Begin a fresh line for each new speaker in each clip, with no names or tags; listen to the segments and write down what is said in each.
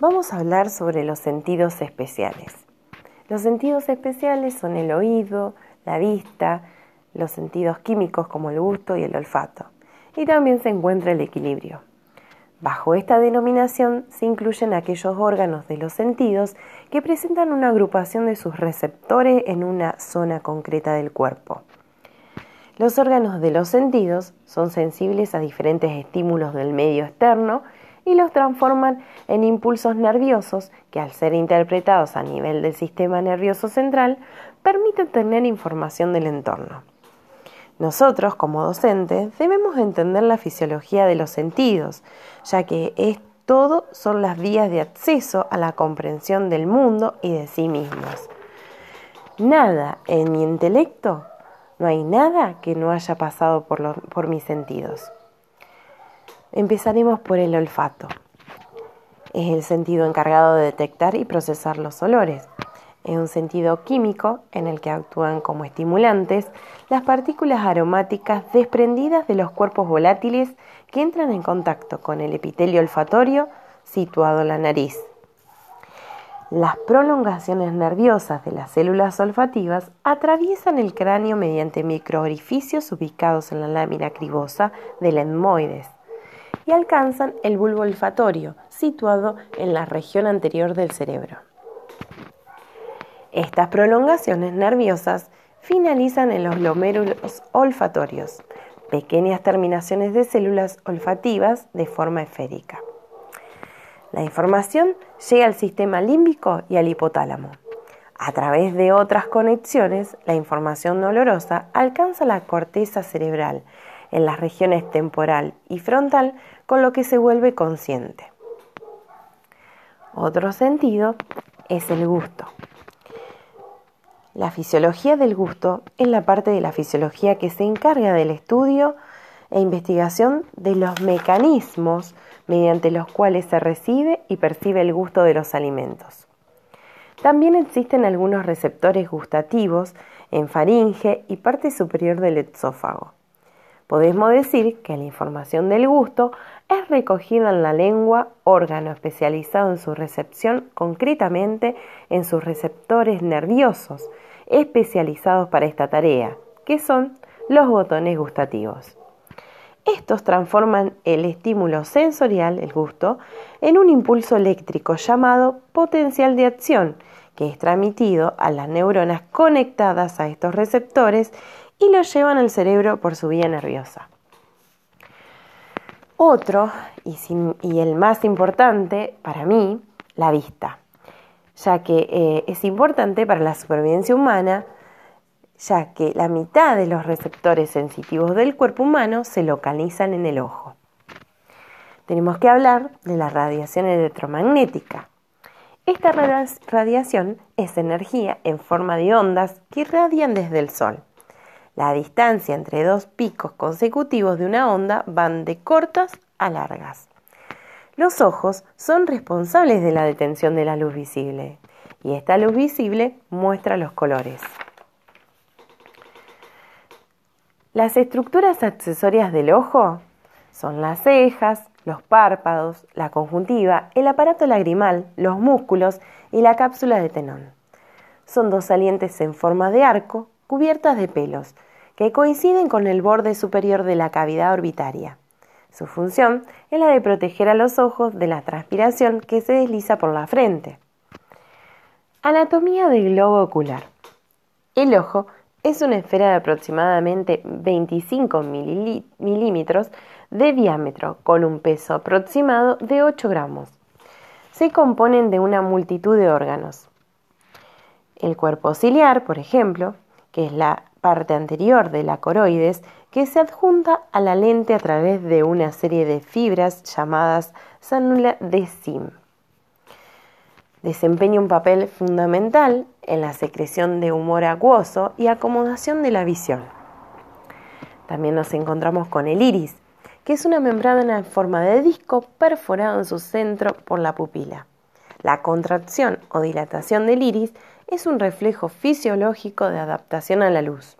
vamos a hablar sobre los sentidos especiales. Los sentidos especiales son el oído, la vista, los sentidos químicos como el gusto y el olfato. Y también se encuentra el equilibrio. Bajo esta denominación se incluyen aquellos órganos de los sentidos que presentan una agrupación de sus receptores en una zona concreta del cuerpo. Los órganos de los sentidos son sensibles a diferentes estímulos del medio externo y los transforman en impulsos nerviosos que al ser interpretados a nivel del sistema nervioso central permiten tener información del entorno. Nosotros, como docentes, debemos entender la fisiología de los sentidos, ya que es todo son las vías de acceso a la comprensión del mundo y de sí mismos. Nada en mi intelecto, no hay nada que no haya pasado por, por mis sentidos. Empezaremos por el olfato. Es el sentido encargado de detectar y procesar los olores es un sentido químico en el que actúan como estimulantes las partículas aromáticas desprendidas de los cuerpos volátiles que entran en contacto con el epitelio olfatorio situado en la nariz. Las prolongaciones nerviosas de las células olfativas atraviesan el cráneo mediante microorificios ubicados en la lámina cribosa del etmoides y alcanzan el bulbo olfatorio situado en la región anterior del cerebro. Estas prolongaciones nerviosas finalizan en los glomérulos olfatorios, pequeñas terminaciones de células olfativas de forma esférica. La información llega al sistema límbico y al hipotálamo. A través de otras conexiones, la información dolorosa alcanza la corteza cerebral en las regiones temporal y frontal, con lo que se vuelve consciente. Otro sentido es el gusto. La fisiología del gusto es la parte de la fisiología que se encarga del estudio e investigación de los mecanismos mediante los cuales se recibe y percibe el gusto de los alimentos. También existen algunos receptores gustativos en faringe y parte superior del esófago. Podemos decir que la información del gusto es recogida en la lengua, órgano especializado en su recepción, concretamente en sus receptores nerviosos, especializados para esta tarea, que son los botones gustativos. Estos transforman el estímulo sensorial, el gusto, en un impulso eléctrico llamado potencial de acción, que es transmitido a las neuronas conectadas a estos receptores y lo llevan al cerebro por su vía nerviosa. Otro, y, el más importante para mí, la vista ya que eh, es importante para la supervivencia humana, ya que la mitad de los receptores sensitivos del cuerpo humano se localizan en el ojo. Tenemos que hablar de la radiación electromagnética. Esta radiación es energía en forma de ondas que irradian desde el Sol. La distancia entre dos picos consecutivos de una onda van de cortas a largas. Los ojos son responsables de la detención de la luz visible y esta luz visible muestra los colores. Las estructuras accesorias del ojo son las cejas, los párpados, la conjuntiva, el aparato lagrimal, los músculos y la cápsula de tenón. Son dos salientes en forma de arco cubiertas de pelos que coinciden con el borde superior de la cavidad orbitaria. Su función es la de proteger a los ojos de la transpiración que se desliza por la frente. Anatomía del globo ocular. El ojo es una esfera de aproximadamente 25 milímetros de diámetro con un peso aproximado de 8 gramos. Se componen de una multitud de órganos. El cuerpo ciliar, por ejemplo, es la parte anterior de la coroides, que se adjunta a la lente a través de una serie de fibras llamadas cánula de SIM. Desempeña un papel fundamental en la secreción de humor acuoso y acomodación de la visión. También nos encontramos con el iris, que es una membrana en forma de disco perforado en su centro por la pupila. La contracción o dilatación del iris es un reflejo fisiológico de adaptación a la luz.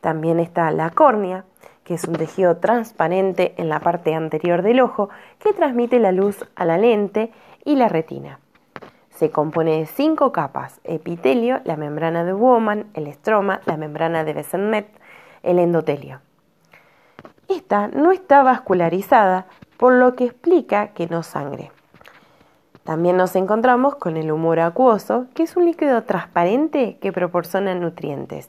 También está la córnea, que es un tejido transparente en la parte anterior del ojo que transmite la luz a la lente y la retina. Se compone de cinco capas, epitelio, la membrana de Bowman, el estroma, la membrana de Bessemet, el endotelio. Esta no está vascularizada, por lo que explica que no sangre. También nos encontramos con el humor acuoso, que es un líquido transparente que proporciona nutrientes.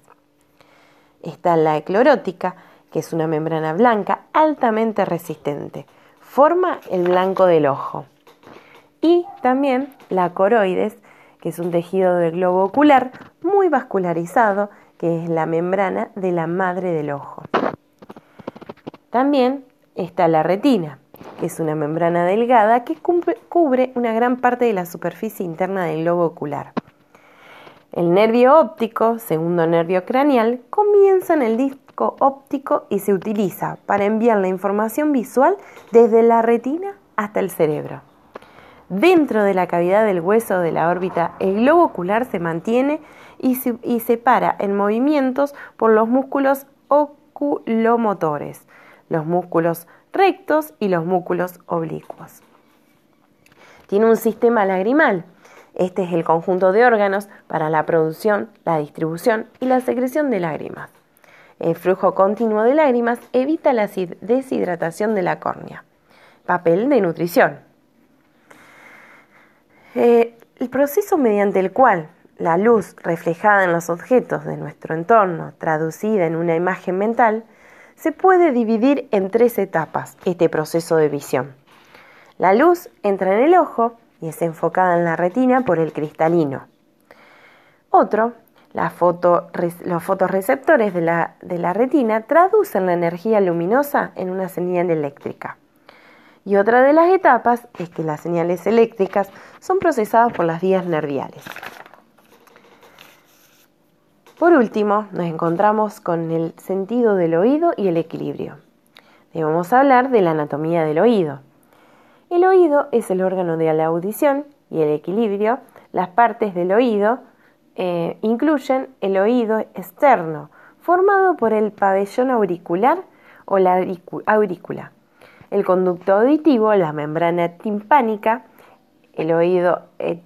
Está la eclorótica, que es una membrana blanca altamente resistente. Forma el blanco del ojo. Y también la coroides, que es un tejido del globo ocular muy vascularizado, que es la membrana de la madre del ojo. También está la retina, es una membrana delgada que cubre una gran parte de la superficie interna del globo ocular. El nervio óptico, segundo nervio craneal, comienza en el disco óptico y se utiliza para enviar la información visual desde la retina hasta el cerebro. Dentro de la cavidad del hueso de la órbita, el globo ocular se mantiene y se, para en movimientos por los músculos oculomotores, los músculos rectos y los músculos oblicuos. Tiene un sistema lagrimal. Este es el conjunto de órganos para la producción, la distribución y la secreción de lágrimas. El flujo continuo de lágrimas evita la deshidratación de la córnea. Papel de nutrición. Eh, el proceso mediante el cual la luz reflejada en los objetos de nuestro entorno, traducida en una imagen mental, se puede dividir en tres etapas este proceso de visión. La luz entra en el ojo y es enfocada en la retina por el cristalino. Otro, los fotorreceptores de la, de la retina traducen la energía luminosa en una señal eléctrica. Y otra de las etapas es que las señales eléctricas son procesadas por las vías nerviales. Por último, nos encontramos con el sentido del oído y el equilibrio. Debemos hablar de la anatomía del oído. El oído es el órgano de la audición y el equilibrio, las partes del oído, eh, incluyen el oído externo, formado por el pabellón auricular o la aurícula, el conducto auditivo, la membrana timpánica, el oído eh,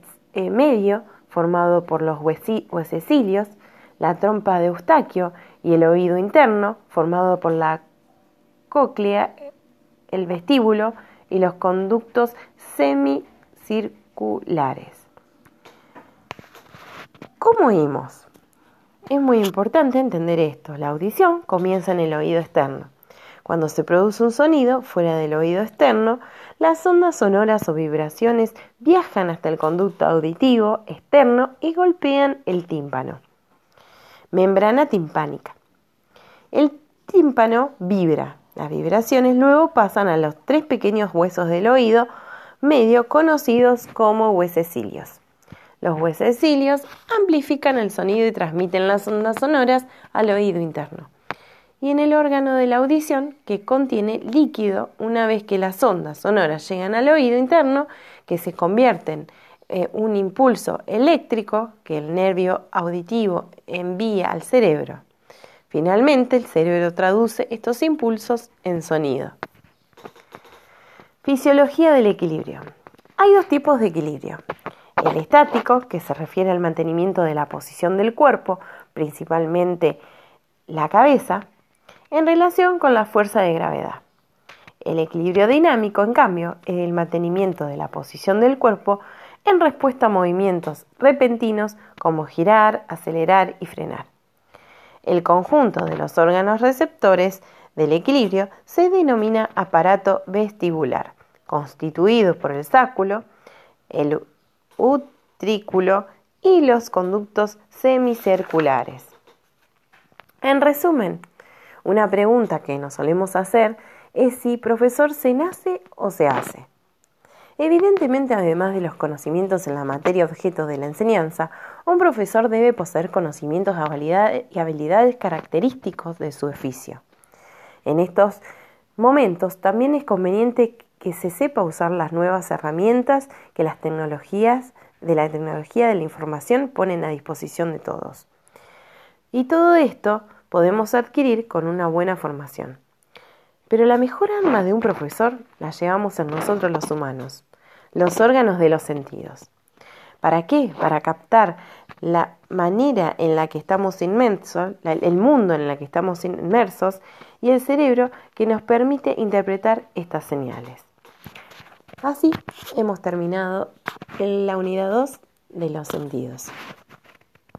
medio, formado por los huesecilios, la trompa de Eustaquio y el oído interno, formado por la cóclea, el vestíbulo y los conductos semicirculares. ¿Cómo oímos? Es muy importante entender esto. La audición comienza en el oído externo. Cuando se produce un sonido fuera del oído externo, las ondas sonoras o vibraciones viajan hasta el conducto auditivo externo y golpean el tímpano membrana timpánica. El tímpano vibra. Las vibraciones luego pasan a los tres pequeños huesos del oído medio conocidos como huesecilios. Los huesecilios amplifican el sonido y transmiten las ondas sonoras al oído interno. Y en el órgano de la audición, que contiene líquido, una vez que las ondas sonoras llegan al oído interno, que se convierten eh, un impulso eléctrico que el nervio auditivo envía al cerebro. Finalmente, el cerebro traduce estos impulsos en sonido. Fisiología del equilibrio. Hay dos tipos de equilibrio. El estático, que se refiere al mantenimiento de la posición del cuerpo, principalmente la cabeza, en relación con la fuerza de gravedad. El equilibrio dinámico, en cambio, es el mantenimiento de la posición del cuerpo en respuesta a movimientos repentinos como girar, acelerar y frenar. El conjunto de los órganos receptores del equilibrio se denomina aparato vestibular, constituido por el sáculo, el utrículo y los conductos semicirculares. En resumen, una pregunta que nos solemos hacer es si profesor se nace o se hace. Evidentemente, además de los conocimientos en la materia objeto de la enseñanza, un profesor debe poseer conocimientos y habilidades característicos de su oficio. En estos momentos también es conveniente que se sepa usar las nuevas herramientas que las tecnologías de la tecnología de la información ponen a disposición de todos. Y todo esto podemos adquirir con una buena formación. Pero la mejor arma de un profesor la llevamos en nosotros los humanos, los órganos de los sentidos. ¿Para qué? Para captar la manera en la que estamos inmersos, el mundo en el que estamos inmersos y el cerebro que nos permite interpretar estas señales. Así hemos terminado la unidad 2 de los sentidos.